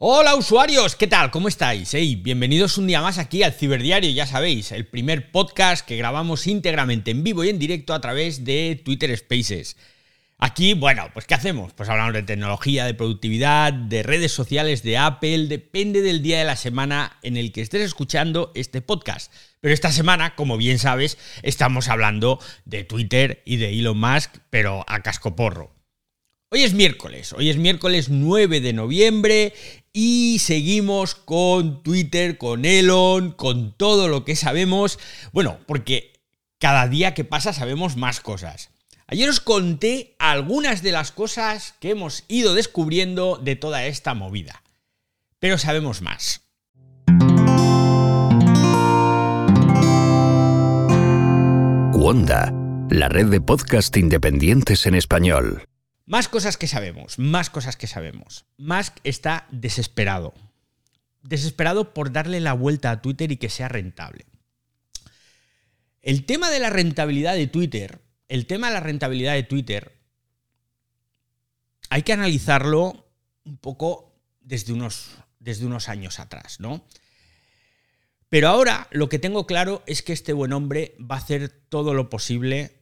Hola usuarios, ¿qué tal? ¿Cómo estáis? Bienvenidos un día más aquí al Ciberdiario, ya sabéis, el primer podcast que grabamos íntegramente en vivo y en directo a través de Twitter Spaces. Aquí, bueno, pues ¿qué hacemos? Pues hablamos de tecnología, de productividad, de redes sociales, de Apple, depende del día de la semana en el que estés escuchando este podcast. Pero esta semana, como bien sabes, estamos hablando de Twitter y de Elon Musk, pero a cascoporro. Hoy es miércoles, hoy es miércoles 9 de noviembre y seguimos con Twitter, con Elon, con todo lo que sabemos. Bueno, porque cada día que pasa sabemos más cosas. Ayer os conté algunas de las cosas que hemos ido descubriendo de toda esta movida. Pero sabemos más. Wanda, la red de podcast independientes en español. Más cosas que sabemos, más cosas que sabemos. Musk está desesperado. Desesperado por darle la vuelta a Twitter y que sea rentable. El tema de la rentabilidad de Twitter, el tema de la rentabilidad de Twitter, hay que analizarlo un poco desde unos, desde unos años atrás, ¿no? Pero ahora lo que tengo claro es que este buen hombre va a hacer todo lo posible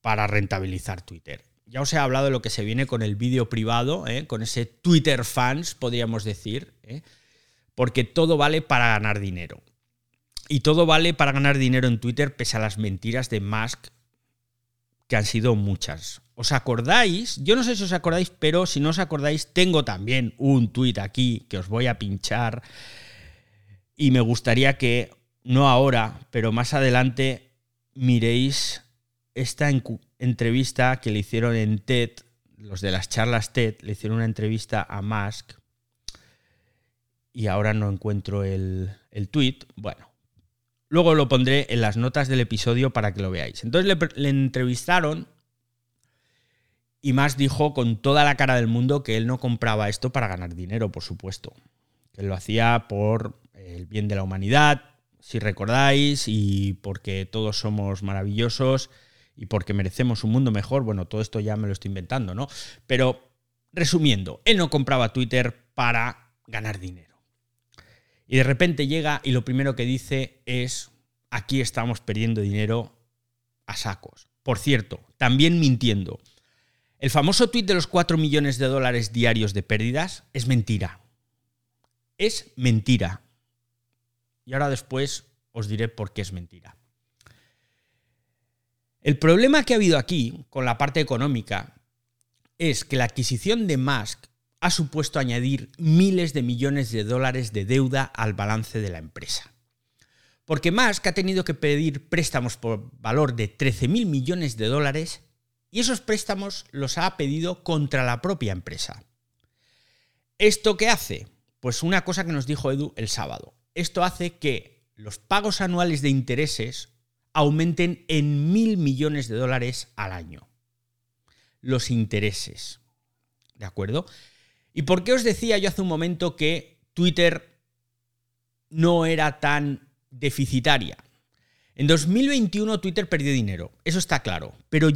para rentabilizar Twitter. Ya os he hablado de lo que se viene con el vídeo privado, ¿eh? con ese Twitter fans, podríamos decir, ¿eh? porque todo vale para ganar dinero. Y todo vale para ganar dinero en Twitter pese a las mentiras de Musk, que han sido muchas. ¿Os acordáis? Yo no sé si os acordáis, pero si no os acordáis, tengo también un tweet aquí que os voy a pinchar. Y me gustaría que, no ahora, pero más adelante, miréis esta entrevista que le hicieron en TED, los de las charlas TED, le hicieron una entrevista a Musk y ahora no encuentro el, el tweet. Bueno, luego lo pondré en las notas del episodio para que lo veáis. Entonces le, entrevistaron y Musk dijo con toda la cara del mundo que él no compraba esto para ganar dinero, por supuesto. Que lo hacía por el bien de la humanidad, si recordáis, y porque todos somos maravillosos y porque merecemos un mundo mejor, bueno, todo esto ya me lo estoy inventando, ¿no? Pero resumiendo, él no compraba Twitter para ganar dinero. Y de repente llega y lo primero que dice es, aquí estamos perdiendo dinero a sacos. Por cierto, también mintiendo. El famoso tweet de los 4 millones de dólares diarios de pérdidas es mentira. Es mentira. Y ahora después os diré por qué es mentira. El problema que ha habido aquí con la parte económica es que la adquisición de Musk ha supuesto añadir miles de millones de dólares de deuda al balance de la empresa. Porque Musk ha tenido que pedir préstamos por valor de 13.000 millones de dólares y esos préstamos los ha pedido contra la propia empresa. ¿Esto qué hace? Pues una cosa que nos dijo Edu el sábado. Esto hace que los pagos anuales de intereses aumenten en mil millones de dólares al año. Los intereses. ¿De acuerdo? ¿Y por qué os decía yo hace un momento que Twitter no era tan deficitaria? En 2021 Twitter perdió dinero, eso está claro, pero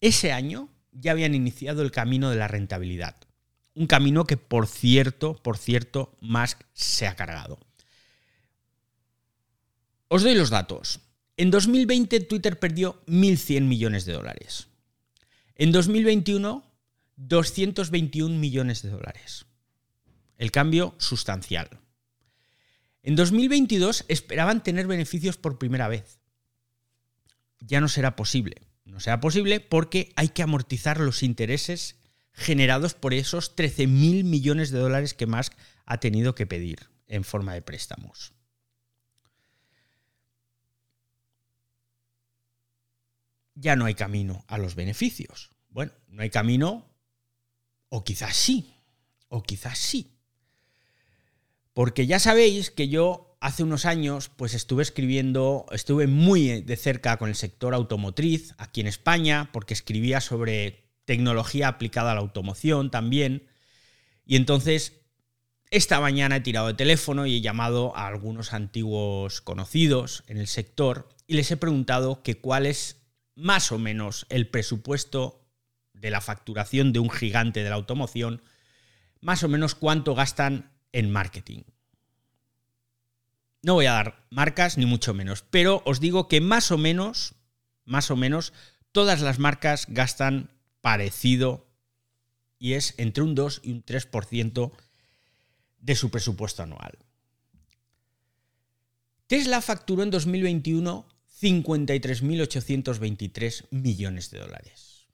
ese año ya habían iniciado el camino de la rentabilidad. Un camino que, por cierto, por cierto, Musk se ha cargado. Os doy los datos. En 2020 Twitter perdió 1.100 millones de dólares. En 2021, 221 millones de dólares. El cambio sustancial. En 2022 esperaban tener beneficios por primera vez. Ya no será posible. No será posible porque hay que amortizar los intereses generados por esos 13.000 millones de dólares que Musk ha tenido que pedir en forma de préstamos. Ya no hay camino a los beneficios. Bueno, no hay camino, o quizás sí, o quizás sí. Porque ya sabéis que yo hace unos años pues estuve escribiendo, estuve muy de cerca con el sector automotriz aquí en España, porque escribía sobre tecnología aplicada a la automoción también. Y entonces, esta mañana he tirado de teléfono y he llamado a algunos antiguos conocidos en el sector y les he preguntado que cuál es más o menos el presupuesto de la facturación de un gigante de la automoción, más o menos cuánto gastan en marketing. No voy a dar marcas ni mucho menos, pero os digo que más o menos, más o menos, todas las marcas gastan parecido y es entre un 2 y un 3% de su presupuesto anual. Tesla facturó en 2021 53.823 millones de dólares.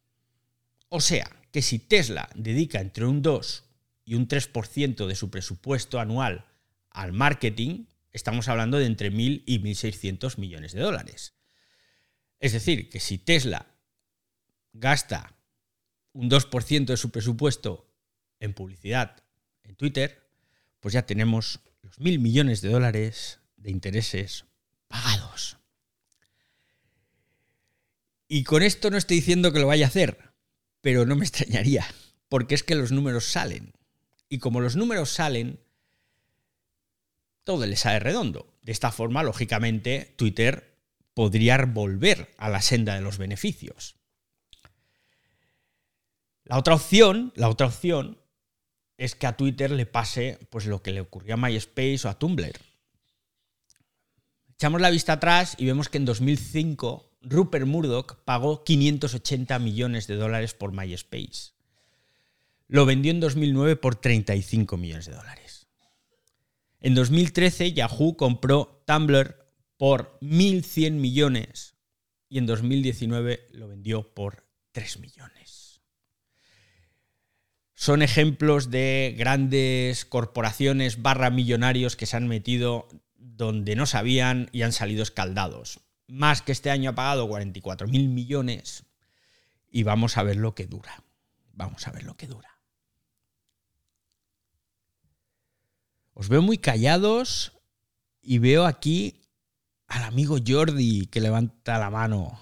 O sea, que si Tesla dedica entre un 2 y un 3% de su presupuesto anual al marketing, estamos hablando de entre 1.000 y 1.600 millones de dólares. Es decir, que si Tesla gasta un 2% de su presupuesto en publicidad en Twitter, pues ya tenemos los mil millones de dólares de intereses pagados. Y con esto no estoy diciendo que lo vaya a hacer, pero no me extrañaría, porque es que los números salen. Y como los números salen, todo le sale redondo. De esta forma, lógicamente, Twitter podría volver a la senda de los beneficios. La otra opción, la otra opción es que a Twitter le pase pues lo que le ocurrió a MySpace o a Tumblr. Echamos la vista atrás y vemos que en 2005 Rupert Murdoch pagó 580 millones de dólares por MySpace. Lo vendió en 2009 por 35 millones de dólares. En 2013 Yahoo compró Tumblr por 1.100 millones y en 2019 lo vendió por 3 millones. Son ejemplos de grandes corporaciones barra millonarios que se han metido donde no sabían y han salido escaldados. Más que este año ha pagado 44 mil millones y vamos a ver lo que dura. Vamos a ver lo que dura. Os veo muy callados y veo aquí al amigo Jordi que levanta la mano.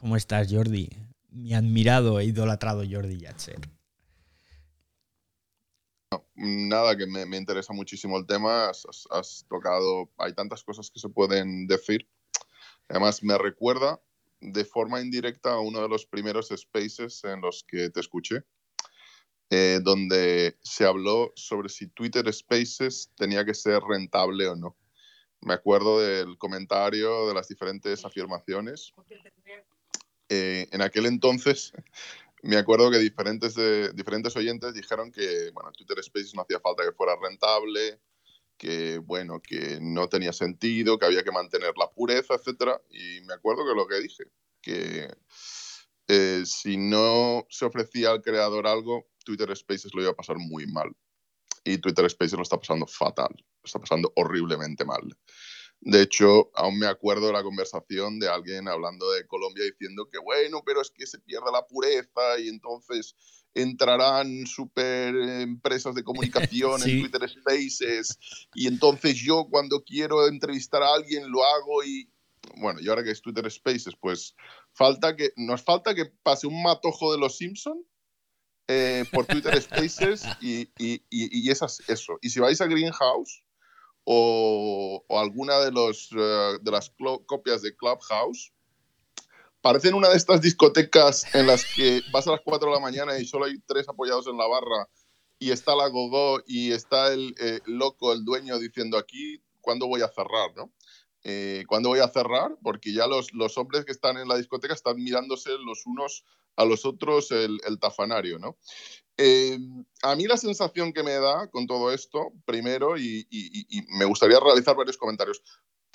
¿Cómo estás, Jordi? Mi admirado e idolatrado Jordi Yatser. nada, que me, interesa muchísimo el tema. has, tocado, hay tantas cosas que se pueden decir. Además, me recuerda de forma indirecta a uno de los primeros spaces en los que te escuché, eh, donde se habló sobre si Twitter Spaces tenía que ser rentable o no. Me acuerdo del comentario, de las diferentes afirmaciones. Eh, en aquel entonces, me acuerdo que diferentes, diferentes oyentes dijeron que bueno, Twitter Spaces no hacía falta que fuera rentable, que bueno, que no tenía sentido, que había que mantener la pureza, etc. Y me acuerdo que lo que dije, que eh, si no se ofrecía al creador algo, Twitter Spaces lo iba a pasar muy mal. Y Twitter Spaces lo está pasando fatal, está pasando horriblemente mal. De hecho, aún me acuerdo de la conversación de alguien hablando de Colombia diciendo que, bueno, pero es que se pierde la pureza y entonces entrarán super empresas de comunicación en Twitter Spaces y entonces yo cuando quiero entrevistar a alguien lo hago y bueno, y ahora que es Twitter Spaces, pues falta que nos falta que pase un matojo de los Simpson eh, por Twitter Spaces y, y, y, esas, eso. Y si vais a Greenhouse o, alguna de, eh, las copias de Clubhouse, parecen una de estas discotecas en las que vas a las 4 de la mañana y solo hay tres apoyados en la barra y está la gogo y está el eh, loco, el dueño, diciendo aquí, ¿cuándo voy a cerrar? ¿no? Eh, ¿Cuándo voy a cerrar? Porque ya los, los, hombres que están en la discoteca están mirándose los unos a los otros el, el tafanario. ¿no? Eh, a mí la sensación que me da con todo esto, primero, y, me gustaría realizar varios comentarios.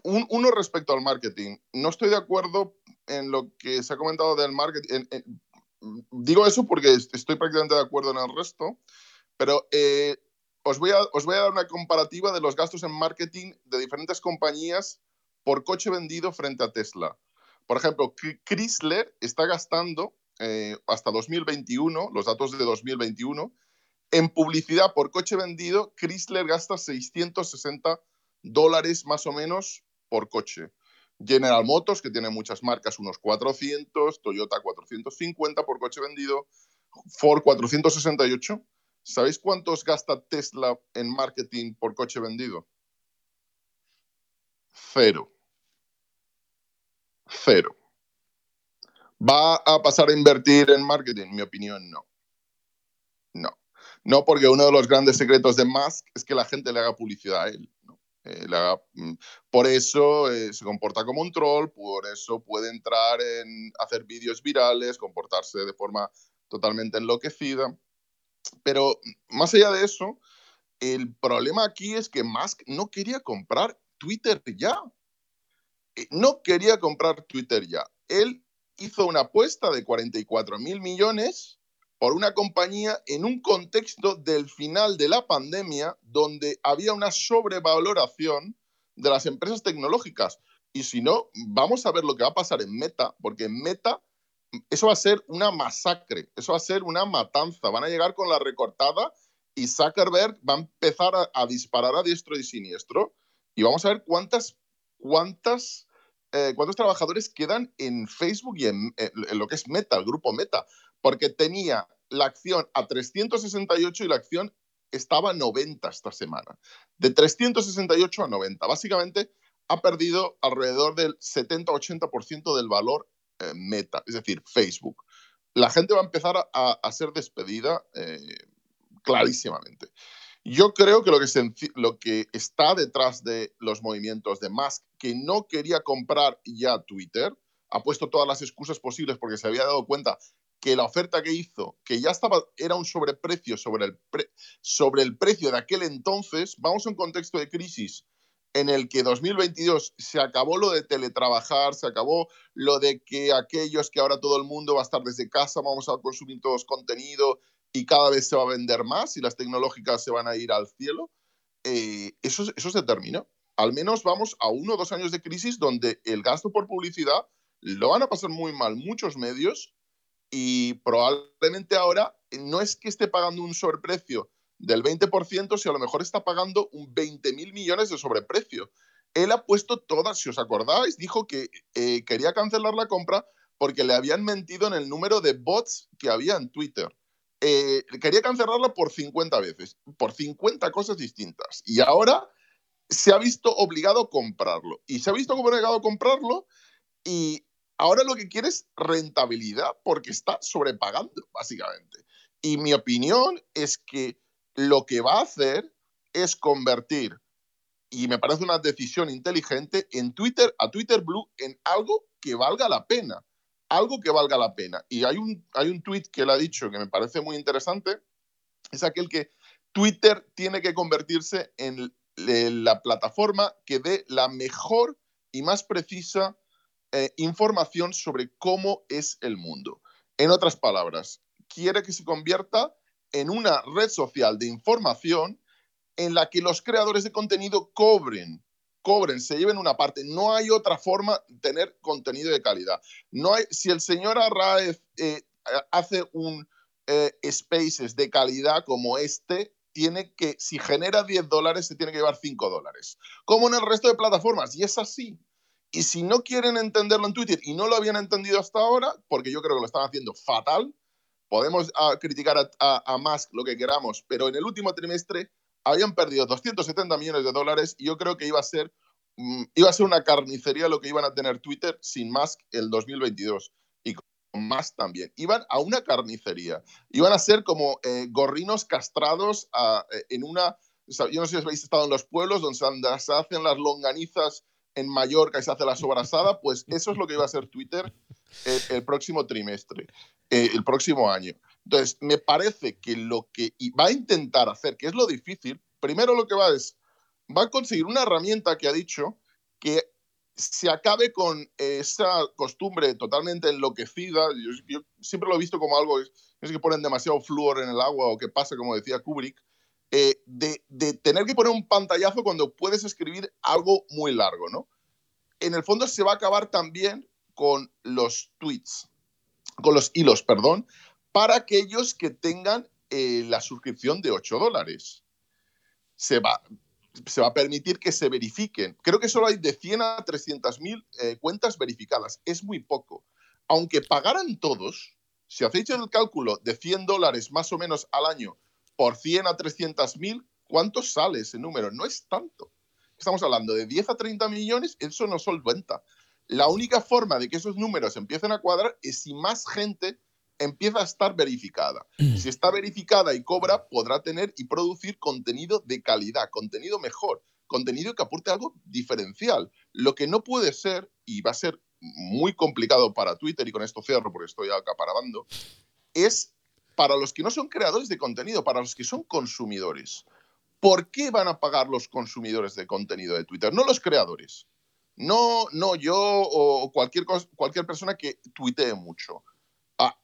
uno respecto al marketing. No estoy de acuerdo en lo que se ha comentado del marketing. digo eso porque estoy prácticamente de acuerdo en el resto, pero eh, os, voy a, os voy a dar una comparativa de los gastos en marketing de diferentes compañías por coche vendido frente a Tesla. Por ejemplo, Chrysler está gastando eh, hasta 2021, los datos de 2021, en publicidad por coche vendido, Chrysler gasta 660 dólares más o menos por coche. General Motors, que tiene muchas marcas, unos 400, Toyota 450 por coche vendido, Ford 468. ¿Sabéis cuántos gasta Tesla en marketing por coche vendido? Cero. Cero. ¿Va a pasar a invertir en marketing? Mi opinión, no. No. No, porque uno de los grandes secretos de Musk es que la gente le haga publicidad a él. Eh, mm, por eso eh, se comporta como un troll, por eso puede entrar en hacer vídeos virales, comportarse de forma totalmente enloquecida. Pero más allá de eso, el problema aquí es que Musk no quería comprar Twitter ya. Eh, no quería comprar Twitter ya. Él hizo una apuesta de 44 mil millones por una compañía en un contexto del final de la pandemia donde había una sobrevaloración de las empresas tecnológicas. Y si no, vamos a ver lo que va a pasar en Meta, porque en Meta eso va a ser una masacre, eso va a ser una matanza. Van a llegar con la recortada y Zuckerberg va a empezar a, disparar a diestro y siniestro. Y vamos a ver cuántas, cuántas, eh, cuántos trabajadores quedan en Facebook y en, en lo que es Meta, el grupo Meta porque tenía la acción a 368 y la acción estaba a 90 esta semana. De 368 a 90. Básicamente ha perdido alrededor del 70-80% del valor eh, meta, es decir, Facebook. La gente va a empezar a, ser despedida eh, clarísimamente. Yo creo que lo, que está detrás de los movimientos de Musk, que no quería comprar ya Twitter, ha puesto todas las excusas posibles porque se había dado cuenta que la oferta que hizo, que ya estaba, era un sobreprecio sobre el, sobre el precio de aquel entonces, vamos a un contexto de crisis en el que 2022 se acabó lo de teletrabajar, se acabó lo de que aquellos que ahora todo el mundo va a estar desde casa, vamos a consumir todos contenido y cada vez se va a vender más y las tecnológicas se van a ir al cielo, eh, eso, eso se terminó. Al menos vamos a uno o dos años de crisis donde el gasto por publicidad lo van a pasar muy mal muchos medios y probablemente ahora no es que esté pagando un sobreprecio del 20%, si a lo mejor está pagando un 20 mil millones de sobreprecio. Él ha puesto todas, si os acordáis, dijo que eh, quería cancelar la compra porque le habían mentido en el número de bots que había en Twitter. Eh, quería cancelarla por 50 veces, por 50 cosas distintas. Y ahora se ha visto obligado a comprarlo. Y se ha visto obligado a comprarlo y Ahora lo que quiere es rentabilidad porque está sobrepagando, básicamente. Y mi opinión es que lo que va a hacer es convertir, y me parece una decisión inteligente, en Twitter, a Twitter Blue en algo que valga la pena. Algo que valga la pena. Y hay un, hay un tweet que él ha dicho que me parece muy interesante, es aquel que Twitter tiene que convertirse en la plataforma que dé la mejor y más precisa eh, información sobre cómo es el mundo. En otras palabras, quiere que se convierta en una red social de información en la que los creadores de contenido cobren, cobren, se lleven una parte. No hay otra forma de tener contenido de calidad. No hay, si el señor Arraez eh, hace un eh, Spaces de calidad como este, tiene que, si genera 10 dólares, se tiene que llevar 5 dólares. Como en el resto de plataformas. Y es así. Y si no quieren entenderlo en Twitter y no lo habían entendido hasta ahora, porque yo creo que lo están haciendo fatal, podemos ah, criticar a, a, Musk lo que queramos, pero en el último trimestre habían perdido 270 millones de dólares y yo creo que iba a ser mm, iba a ser una carnicería lo que iban a tener Twitter sin Musk el 2022 y con Musk también. Iban a una carnicería. Iban a ser como eh, gorrinos castrados ah, eh, en una... Yo no sé si habéis estado en los pueblos donde se hacen las longanizas en Mallorca y se hace la sobrasada, pues eso es lo que iba a ser Twitter el, próximo trimestre, eh, el próximo año. Entonces, me parece que lo que va a intentar hacer, que es lo difícil, primero lo que va es, va a conseguir una herramienta que ha dicho que se acabe con esa costumbre totalmente enloquecida. Yo, siempre lo he visto como algo, es que ponen demasiado flúor en el agua o que pasa, como decía Kubrick, eh, de, tener que poner un pantallazo cuando puedes escribir algo muy largo, ¿no? En el fondo se va a acabar también con los tweets, con los hilos, perdón, para aquellos que tengan eh, la suscripción de 8 dólares. Se va, se va a permitir que se verifiquen. Creo que solo hay de 100 a 300 mil eh, cuentas verificadas. Es muy poco. Aunque pagaran todos, si hacéis el cálculo de 100 dólares más o menos al año por 100 a 300 mil, ¿cuánto sale ese número? No es tanto. Estamos hablando de 10 a 30 millones, eso no solventa. La única forma de que esos números empiecen a cuadrar es si más gente empieza a estar verificada. Si está verificada y cobra, podrá tener y producir contenido de calidad, contenido mejor, contenido que aporte algo diferencial. Lo que no puede ser, y va a ser muy complicado para Twitter, y con esto cierro porque estoy acaparando, es para los que no son creadores de contenido, para los que son consumidores. ¿Por qué van a pagar los consumidores de contenido de Twitter? No los creadores. No, no yo o cualquier, cualquier persona que tuitee mucho. Ah,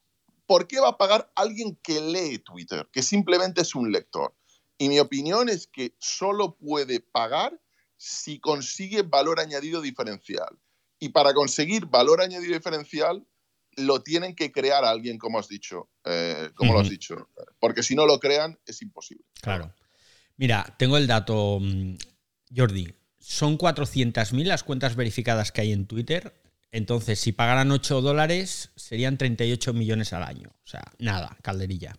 ¿Por qué va a pagar alguien que lee Twitter, que simplemente es un lector? Y mi opinión es que solo puede pagar si consigue valor añadido diferencial. Y para conseguir valor añadido diferencial, lo tienen que crear alguien, como has dicho, eh, como lo has dicho. Porque si no lo crean, es imposible. Claro. Mira, tengo el dato, mm, Jordi. Son 400.000 las cuentas verificadas que hay en Twitter. Entonces, si pagaran 8 dólares, serían 38 millones al año. O sea, nada, calderilla.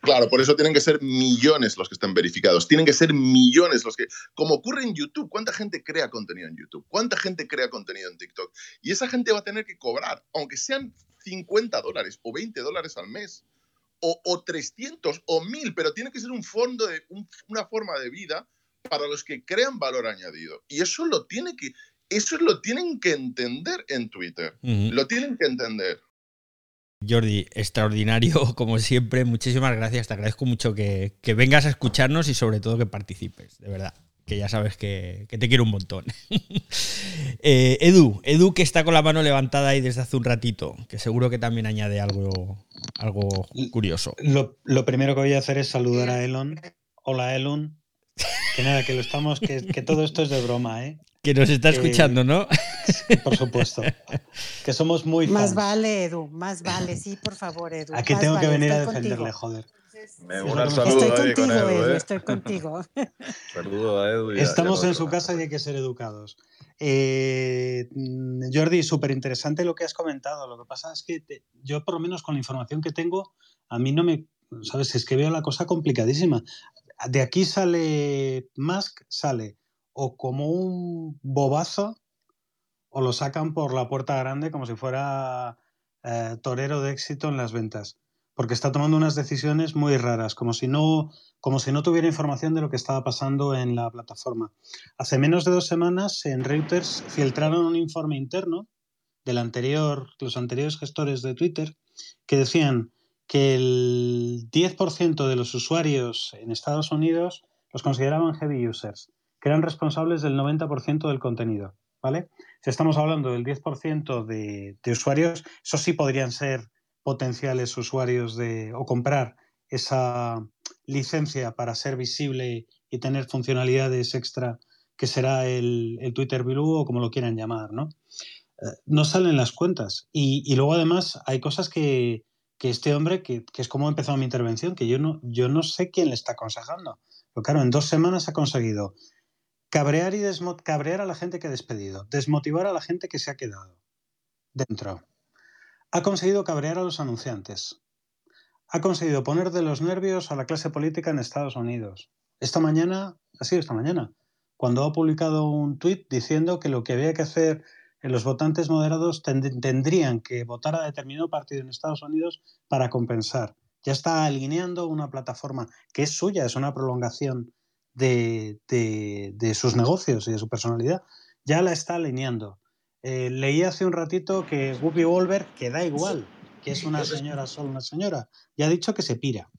Claro, por eso tienen que ser millones los que estén verificados. Tienen que ser millones los que. Como ocurre en YouTube, ¿cuánta gente crea contenido en YouTube? ¿Cuánta gente crea contenido en TikTok? Y esa gente va a tener que cobrar, aunque sean 50 dólares o 20 dólares al mes, o, o 300 o 1000, pero tiene que ser un fondo de una forma de vida para los que crean valor añadido. Y eso lo tiene que. Eso lo tienen que entender en Twitter. Lo tienen que entender. Jordi, extraordinario como siempre. Muchísimas gracias. Te agradezco mucho que, vengas a escucharnos y sobre todo que participes, de verdad. Que ya sabes que, te quiero un montón. Eh, Edu, Edu que está con la mano levantada ahí desde hace un ratito, que seguro que también añade algo, algo curioso. Lo, primero que voy a hacer es saludar a Elon. Hola Elon. Que nada, que lo estamos, que, que todo esto es de broma, ¿eh? Que nos está escuchando, ¿no? Por supuesto. Que somos muy fans. Más vale, Edu, más vale, sí, por favor, Edu. Aquí tengo que venir a defenderle, joder. Me uno al saludo estoy contigo, Edu, ¿eh? estoy contigo. Saludo a Edu. Estamos en su casa y hay que ser educados. Eh, Jordi, súper interesante lo que has comentado. Lo que pasa es que yo, por lo menos con la información que tengo, a mí no me. ¿Sabes? Es que veo la cosa complicadísima. De aquí sale Musk, sale o como un bobazo o lo sacan por la puerta grande como si fuera eh, torero de éxito en las ventas, porque está tomando unas decisiones muy raras, como si no como si no tuviera información de lo que estaba pasando en la plataforma. Hace menos de dos semanas en Reuters filtraron un informe interno del anterior, los anteriores gestores de Twitter que decían que el 10% de los usuarios en Estados Unidos los consideraban heavy users, que eran responsables del 90% del contenido. ¿vale? Si estamos hablando del 10% de, de usuarios, eso sí podrían ser potenciales usuarios de, o comprar esa licencia para ser visible y tener funcionalidades extra que será el, Twitter Blue o como lo quieran llamar, ¿no? Eh, no salen las cuentas. Y, luego además hay cosas que, este hombre, que, es como ha empezado mi intervención, que yo no, yo no sé quién le está aconsejando. Pero claro, en dos semanas ha conseguido Cabrear, y cabrear a la gente que ha despedido, desmotivar a la gente que se ha quedado dentro. Ha conseguido cabrear a los anunciantes. Ha conseguido poner de los nervios a la clase política en Estados Unidos. Esta mañana, ha sido esta mañana, cuando ha publicado un tuit diciendo que lo que había que hacer los votantes moderados tendrían que votar a determinado partido en Estados Unidos para compensar. Ya está alineando una plataforma que es suya, es una prolongación de, sus negocios y de su personalidad, ya la está alineando. Eh, leí hace un ratito que Whoopi Wolver, que da igual, que es una señora, solo una señora, ya ha dicho que se pira,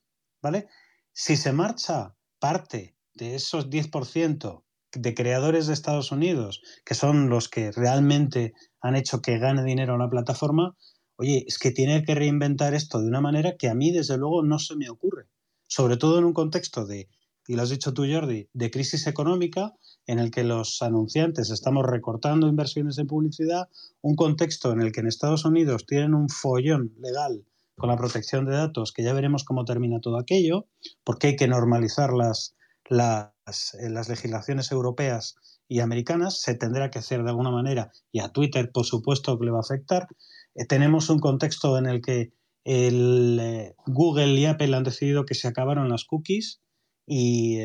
¿vale? Si se marcha parte de esos 10% de creadores de Estados Unidos, que son los que realmente han hecho que gane dinero la plataforma, oye, es que tiene que reinventar esto de una manera que a mí, desde luego, no se me ocurre. Sobre todo en un contexto de y lo has dicho tú, Jordi, de crisis económica en el que los anunciantes estamos recortando inversiones en publicidad, un contexto en el que en Estados Unidos tienen un follón legal con la protección de datos, que ya veremos cómo termina todo aquello, porque hay que normalizar las, las, eh, las legislaciones europeas y americanas, se tendrá que hacer de alguna manera, y a Twitter, por supuesto, que le va a afectar. Eh, tenemos un contexto en el que eh, Google y Apple han decidido que se acabaron las cookies, y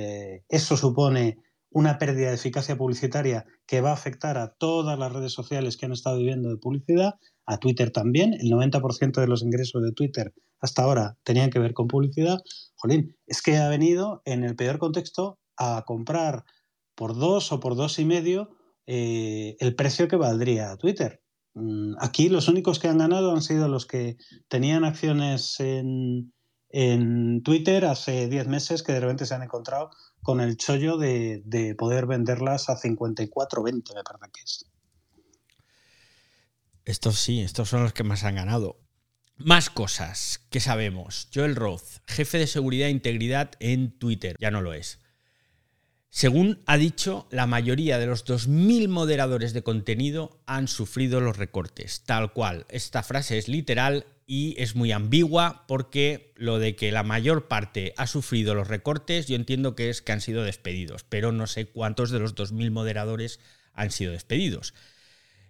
eso supone una pérdida de eficacia publicitaria que va a afectar a todas las redes sociales que han estado viviendo de publicidad, a Twitter también. El 90% de los ingresos de Twitter hasta ahora tenían que ver con publicidad. Es que ha venido en el peor contexto a comprar por dos o por dos y medio eh, el precio que valdría Twitter. Mm, aquí los únicos que han ganado han sido los que tenían acciones en, en Twitter hace 10 meses que de repente se han encontrado con el chollo de, de poder venderlas a 54.20, me parece que es. Estos sí, estos son los que más han ganado. Más cosas que sabemos. Joel Roth, jefe de seguridad e integridad en Twitter, ya no lo es. Según ha dicho, la mayoría de los 2.000 moderadores de contenido han sufrido los recortes, tal cual. Esta frase es literal y es muy ambigua porque lo de que la mayor parte ha sufrido los recortes, yo entiendo que es que han sido despedidos, pero no sé cuántos de los 2.000 moderadores han sido despedidos.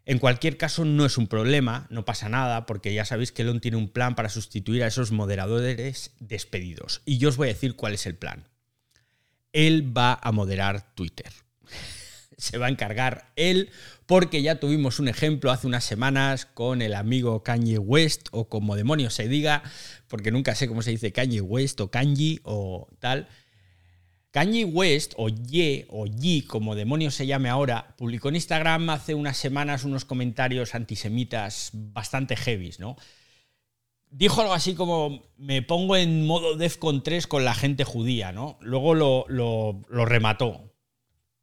En cualquier caso, no es un problema, no pasa nada, porque ya sabéis que Elon tiene un plan para sustituir a esos moderadores despedidos. Y yo os voy a decir cuál es el plan. Él va a moderar Twitter. Se va a encargar él, porque ya tuvimos un ejemplo hace unas semanas con el amigo Kanye West, o como demonios se diga, porque nunca sé cómo se dice Kanye West o Kanye o tal Kanye West, o Ye, o Yi, como demonios se llame ahora, publicó en Instagram hace unas semanas unos comentarios antisemitas bastante heavies, ¿no? Dijo algo así como, me pongo en modo Defcon 3 con la gente judía, ¿no? Luego lo remató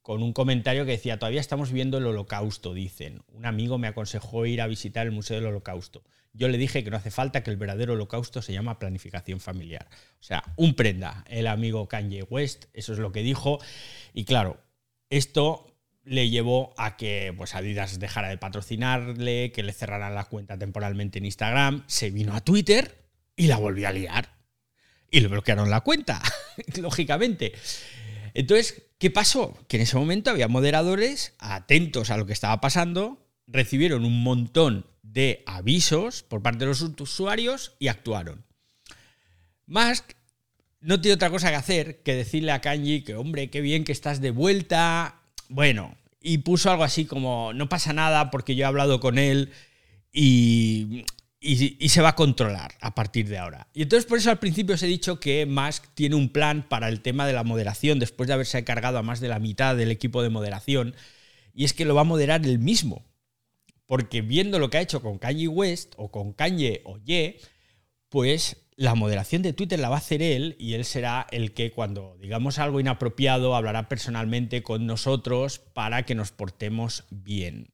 con un comentario que decía, todavía estamos viendo el holocausto, dicen. Un amigo me aconsejó ir a visitar el Museo del Holocausto. Yo le dije que no hace falta, que el verdadero holocausto se llama planificación familiar. O sea, un prenda, el amigo Kanye West, eso es lo que dijo. Y claro, esto le llevó a que pues, Adidas dejara de patrocinarle, que le cerraran la cuenta temporalmente en Instagram, se vino a Twitter y la volvió a liar. Y le bloquearon la cuenta, lógicamente. Entonces, ¿qué pasó? Que en ese momento había moderadores atentos a lo que estaba pasando, recibieron un montón de avisos por parte de los usuarios y actuaron. Musk no tiene otra cosa que hacer que decirle a Kanji que, hombre, qué bien que estás de vuelta. Bueno, y puso algo así como, no pasa nada porque yo he hablado con él y, se va a controlar a partir de ahora. Y entonces por eso al principio os he dicho que Musk tiene un plan para el tema de la moderación después de haberse cargado a más de la mitad del equipo de moderación. Y es que lo va a moderar él mismo porque viendo lo que ha hecho con Kanye West o con Kanye o Ye, pues la moderación de Twitter la va a hacer él y él será el que cuando digamos algo inapropiado hablará personalmente con nosotros para que nos portemos bien.